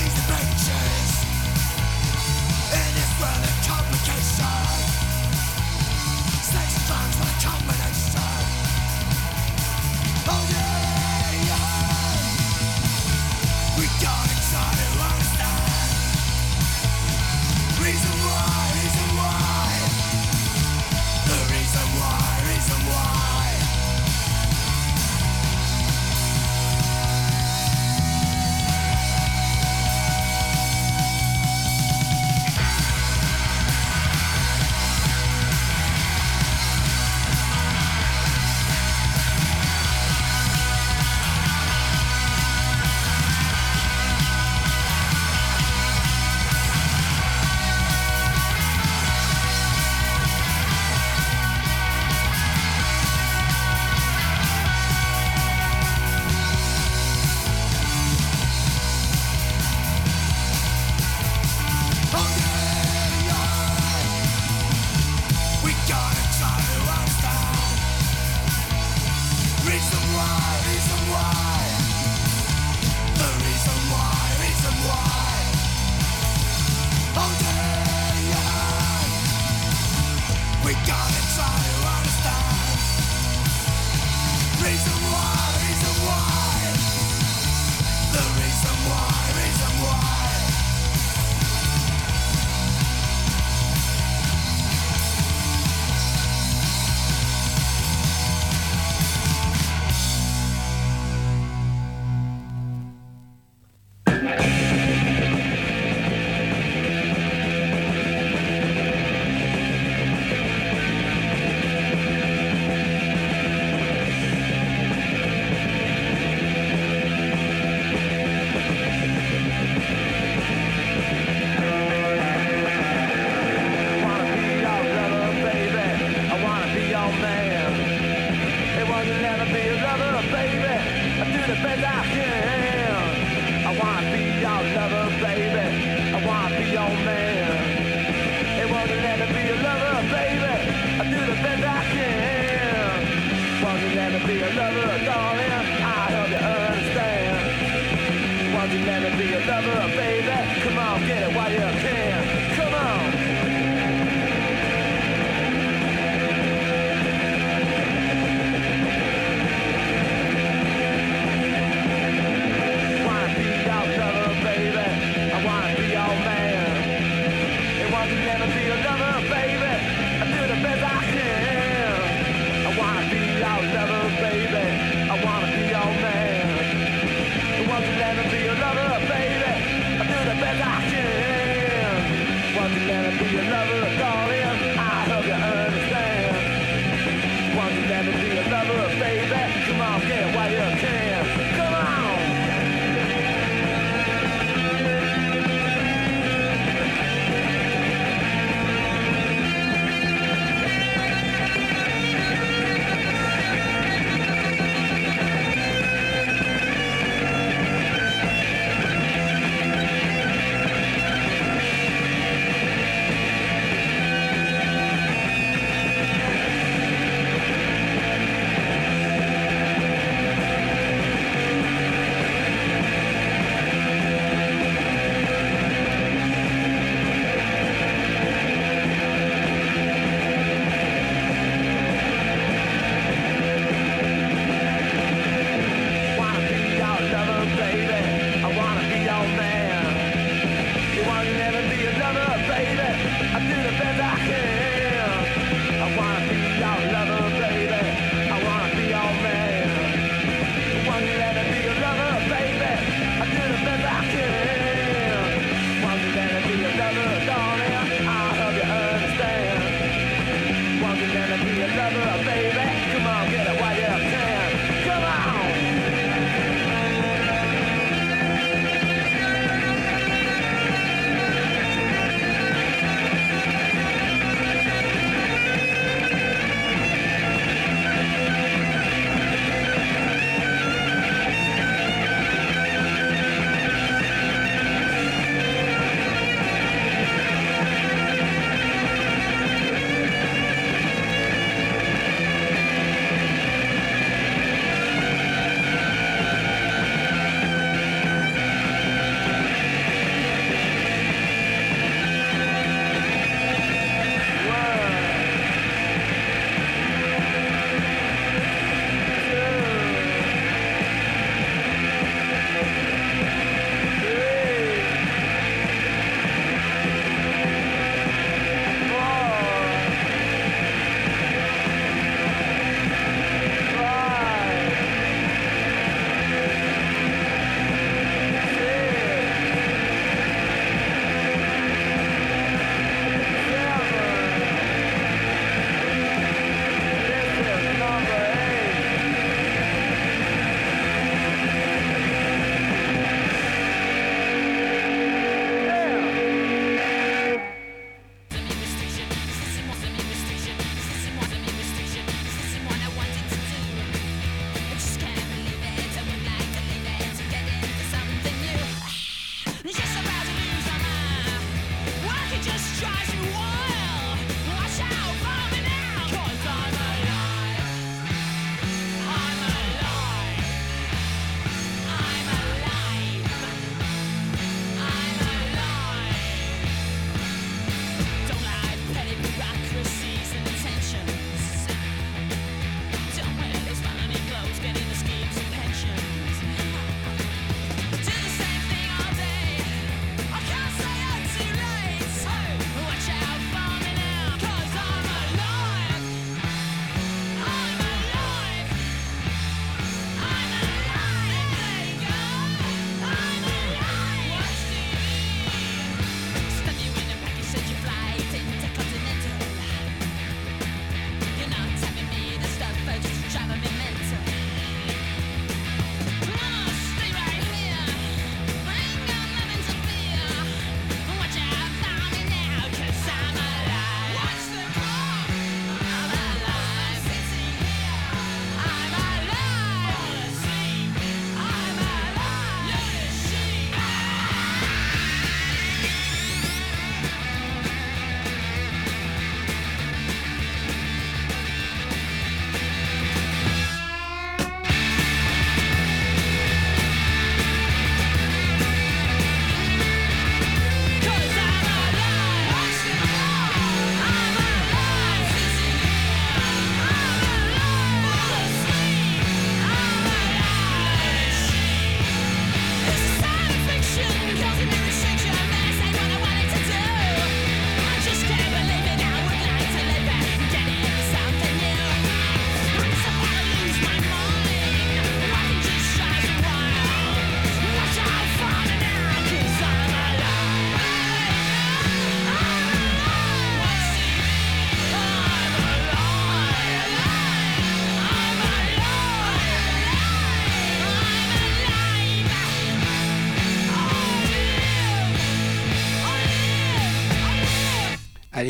these pages in this world.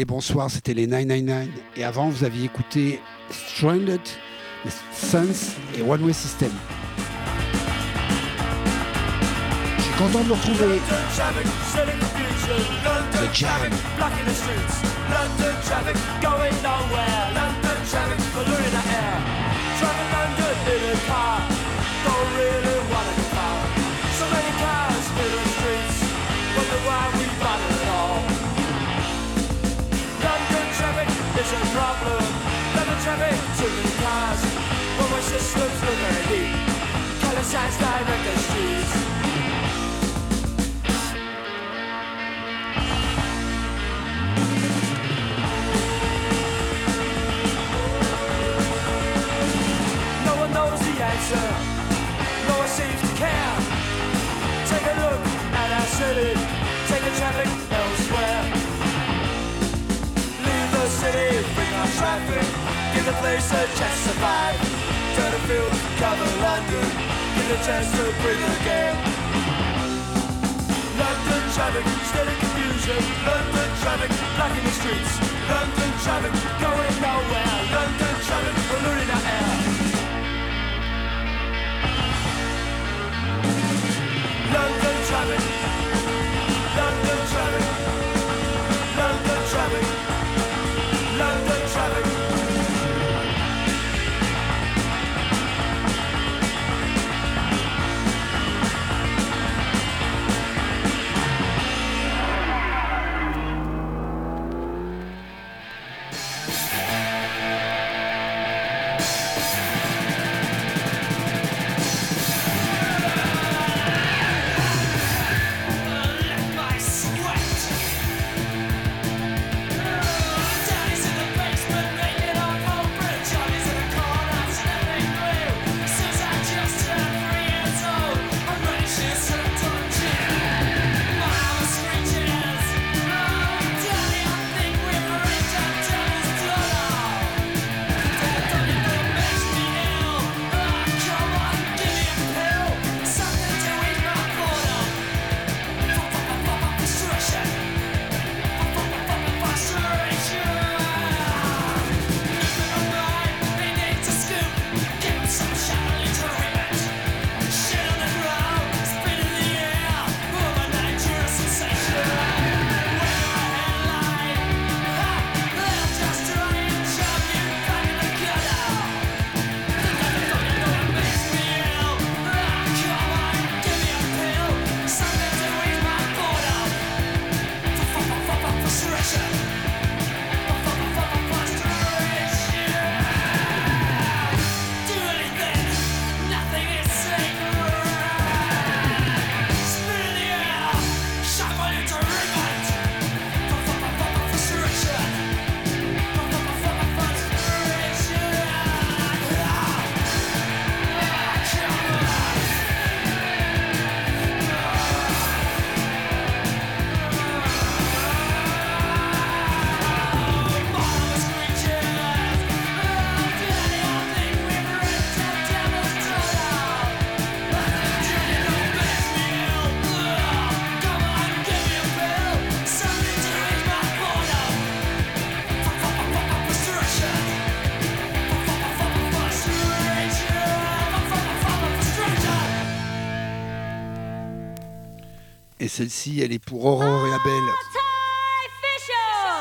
Bonsoir, c'était les 999. Et avant, vous aviez écouté Stranded, Sons et One Way System. Je suis content de vous retrouver. Is a problem. London traffic, too many cars. But my systems look very neat. Color signs direct the streets. No one knows the answer. No one seems to care. Take a look at our city. Take a traffic elsewhere. Our. Give the place a chance to survive. Turn the field, cover London. Give a chance to breathe again. London traffic, steady confusion. London traffic, blocking the streets. London traffic, going nowhere. London traffic, polluting our air. London traffic, Celle-ci, elle est pour Aurore et Abel.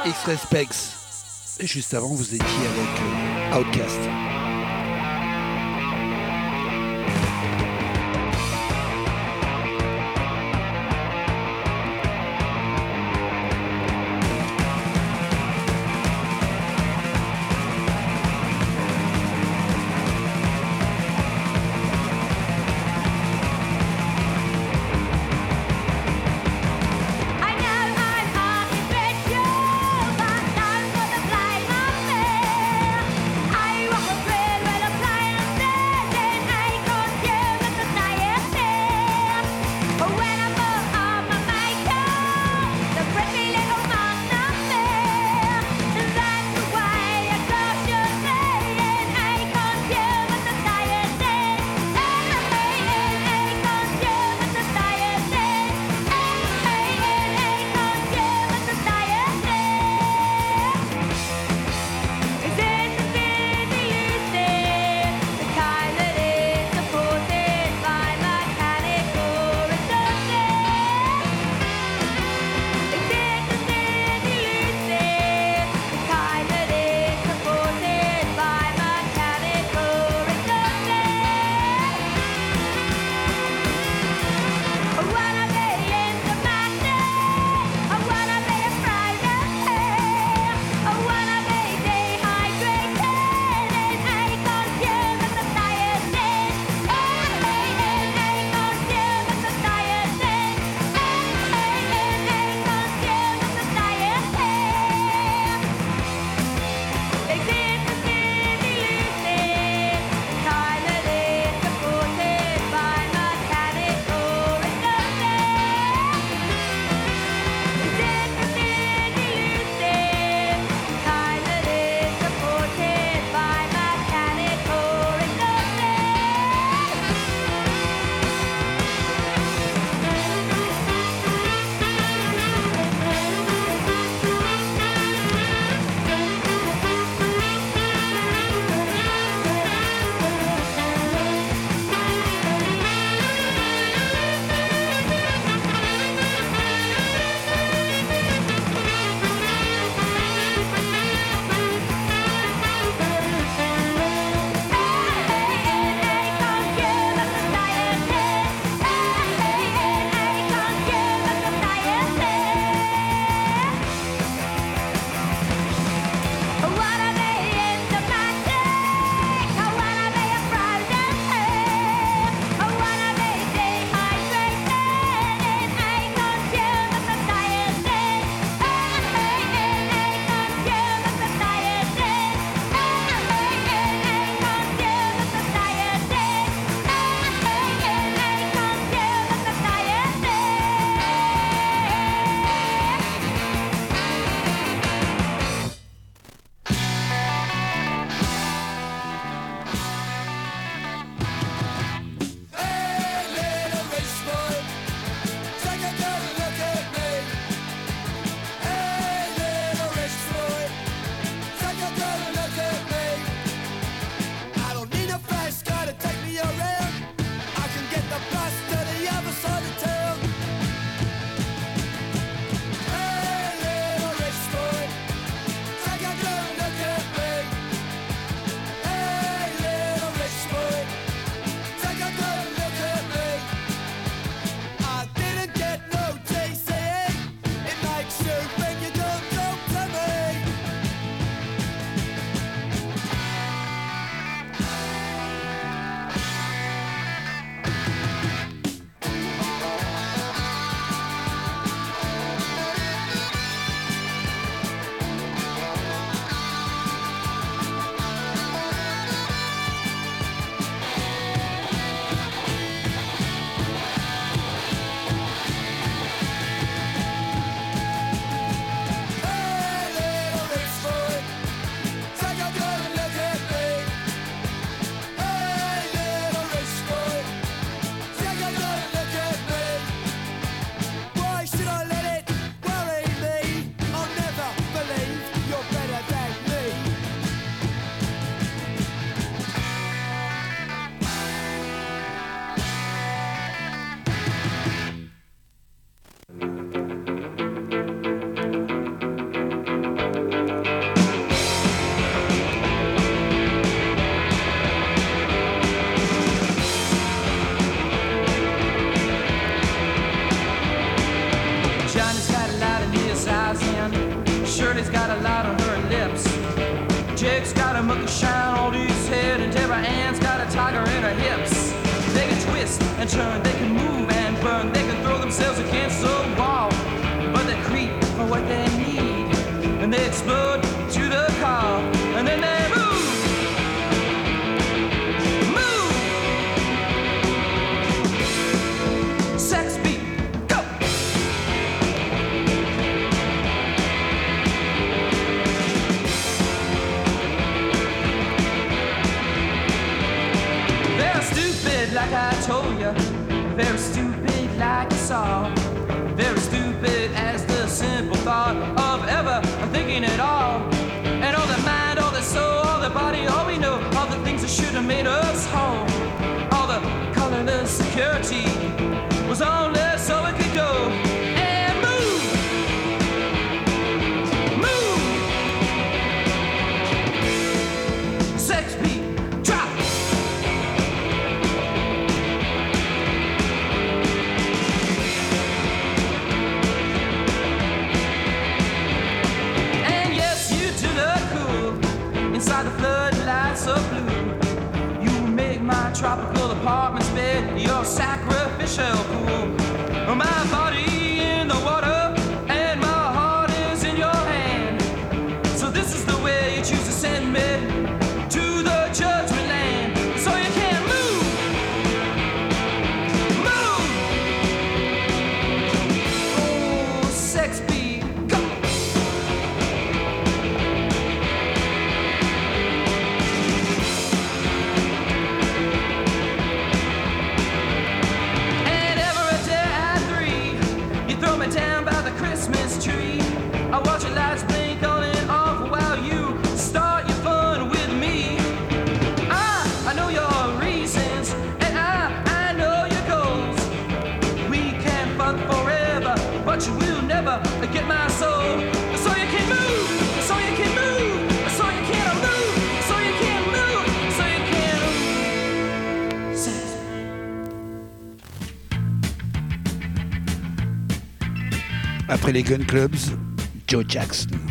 X-Respex. Et juste avant, vous étiez avec euh, Outcast. Sacrificial Après les Gun Clubs, Joe Jackson.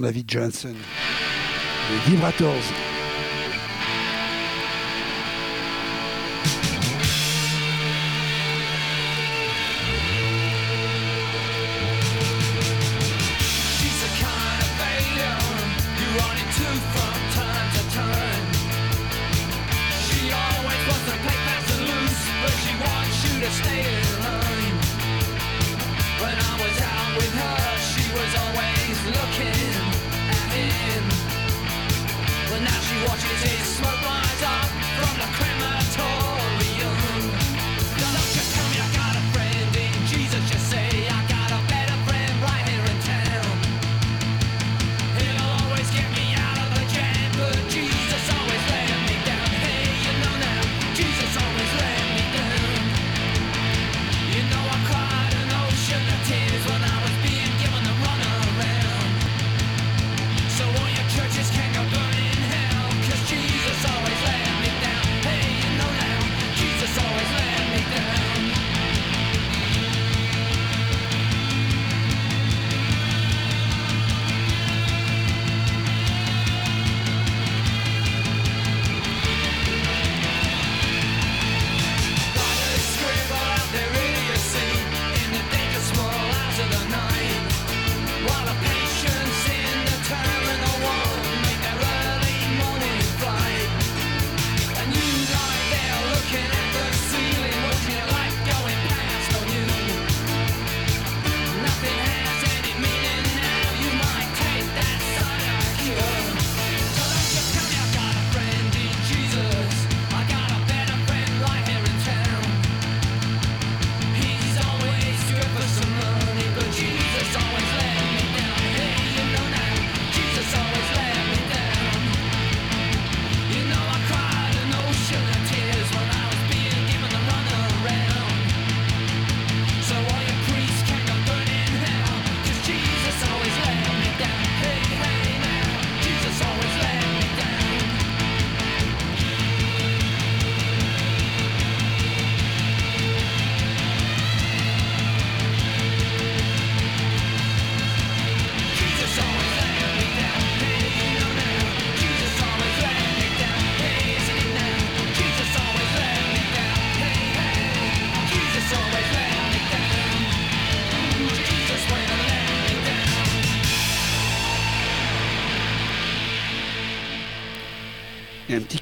David Johnson. Les Vibrators. watching Washington.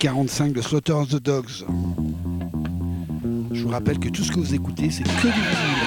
45 de Slaughter of the Dogs. Je vous rappelle que tout ce que vous écoutez, c'est que du vinyle.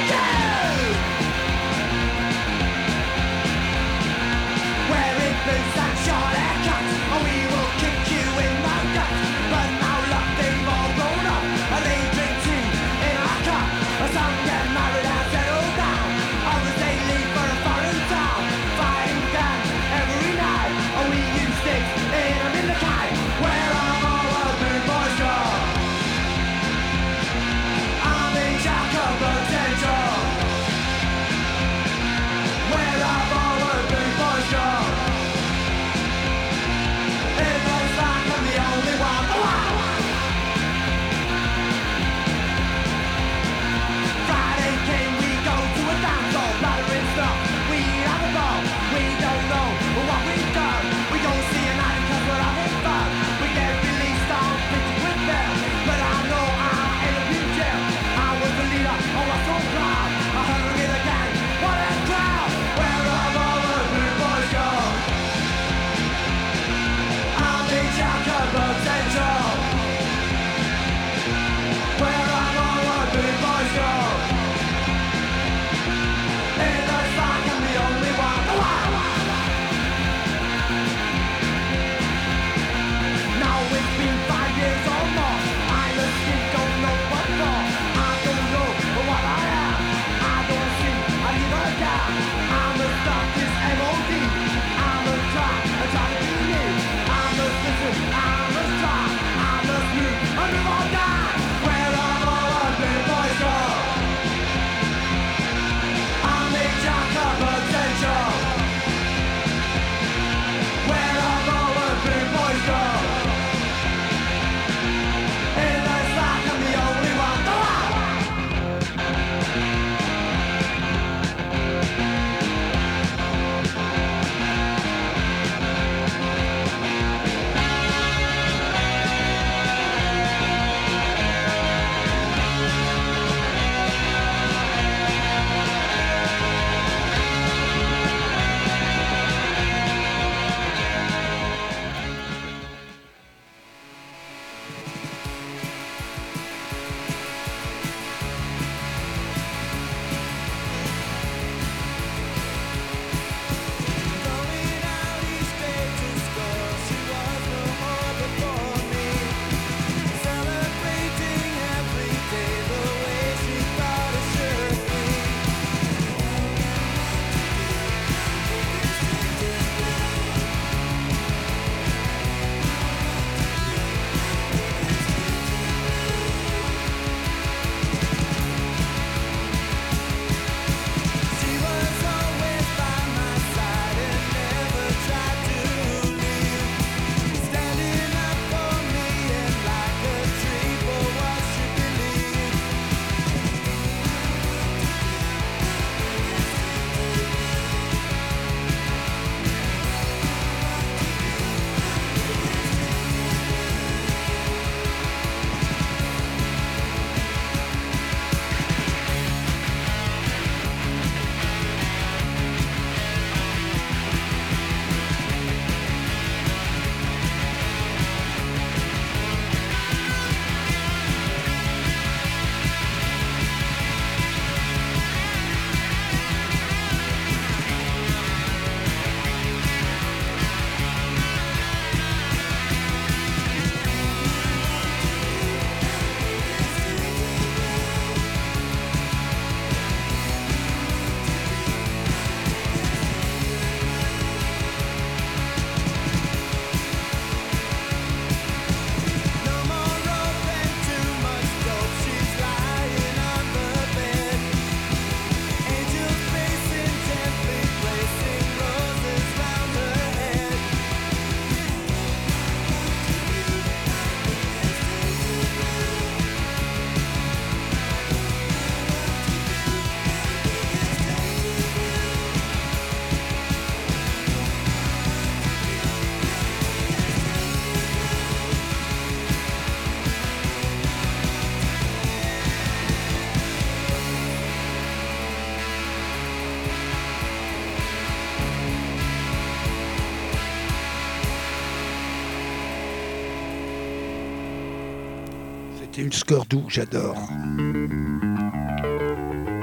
c'était une doux, j'adore.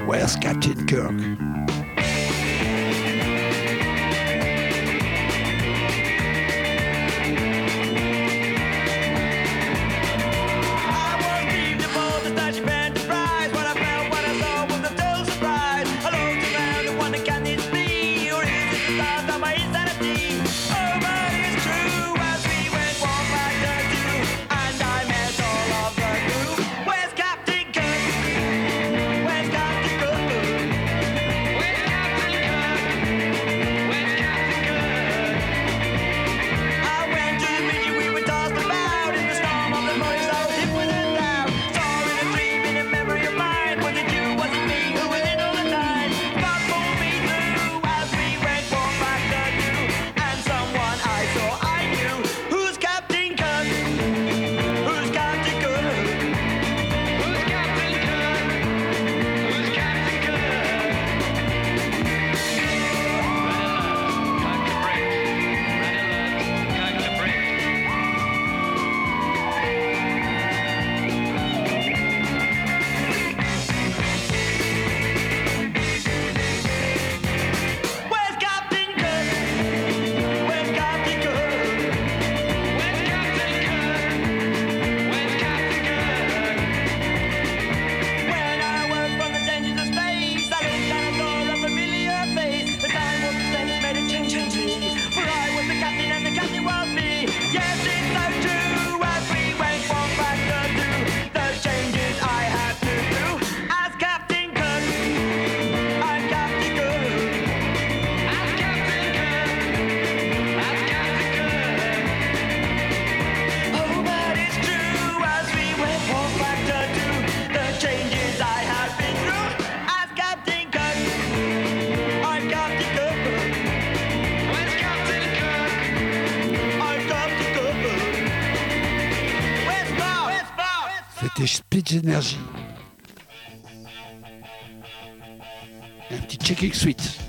Where's Captain Kirk? petites énergies. Un petit checking suite.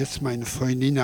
jetzt meine Freundin.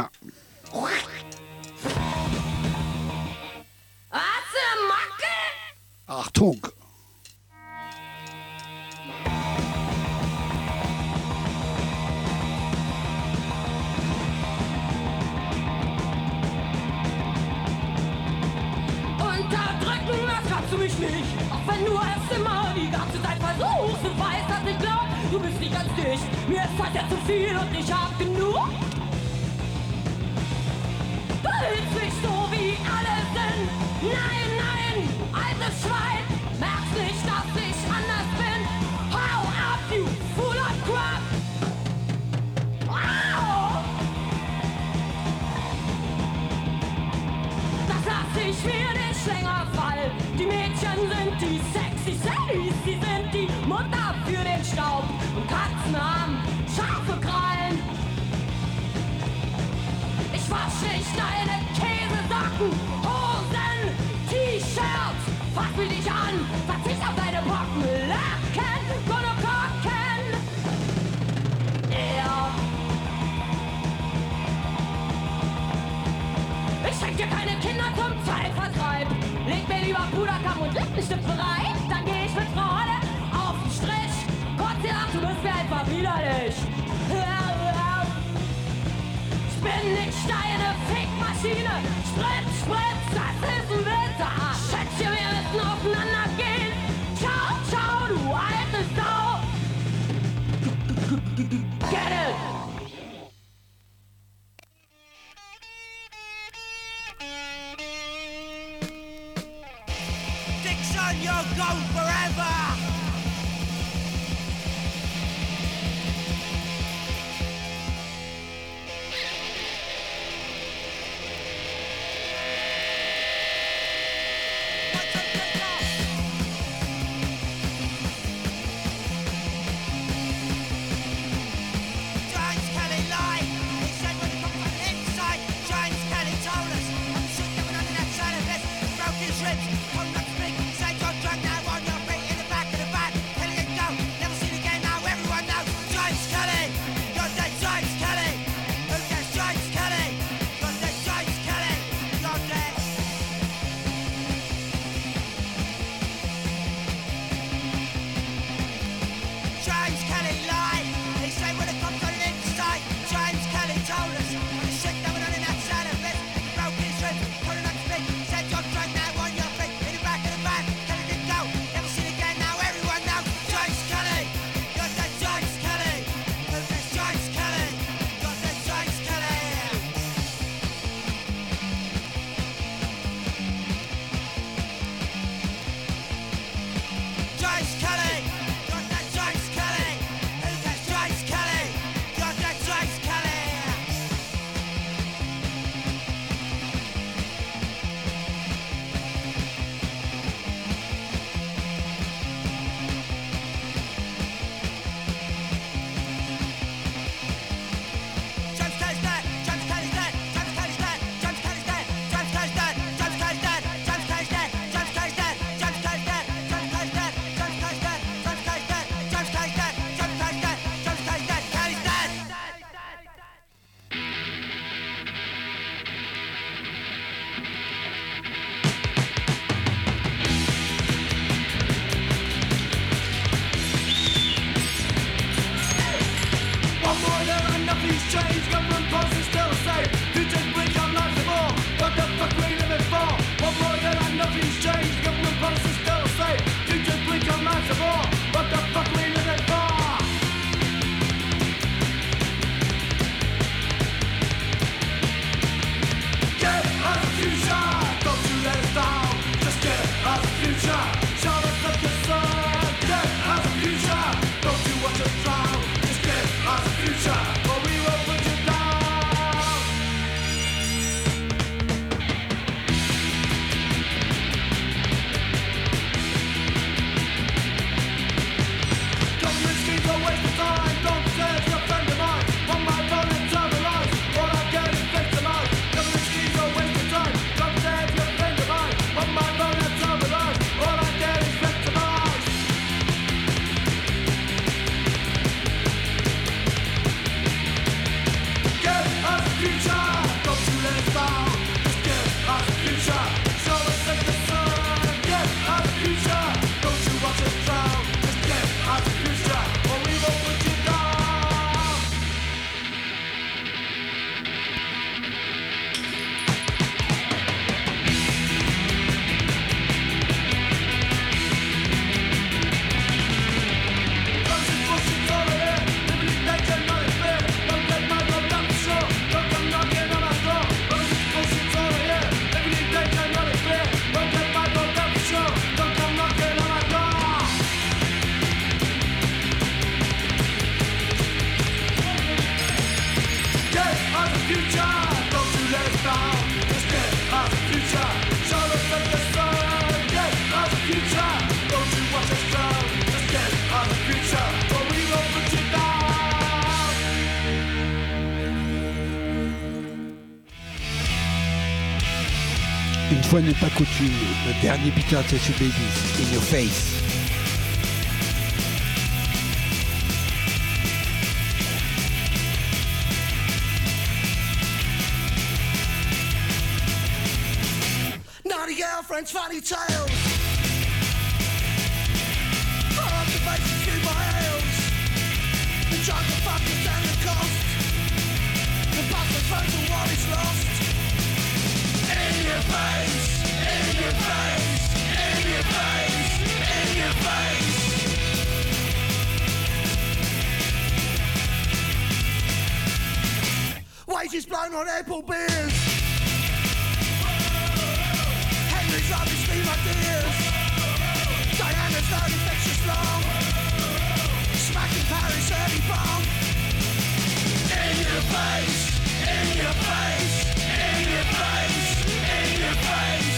Bist du bereit? Dann geh ich mit Freude auf den Strich. Gott sei Dank, du bist mir einfach widerlich. Ich bin nicht deine Fickmaschine. Sprit, Sprit, das ist ein Winter. Ah, Schätzchen, wir müssen aufeinander Don't touch your Babies in your face. Wages blown on apple beers. Henry's rubbish steam ideas. Diana's load infectious long. Smacking Paris early bomb. In your face, in your face, in your face, in your face.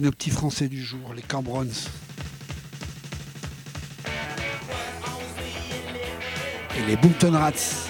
nos petits Français du jour, les Cambrons. Et les Boomton Rats.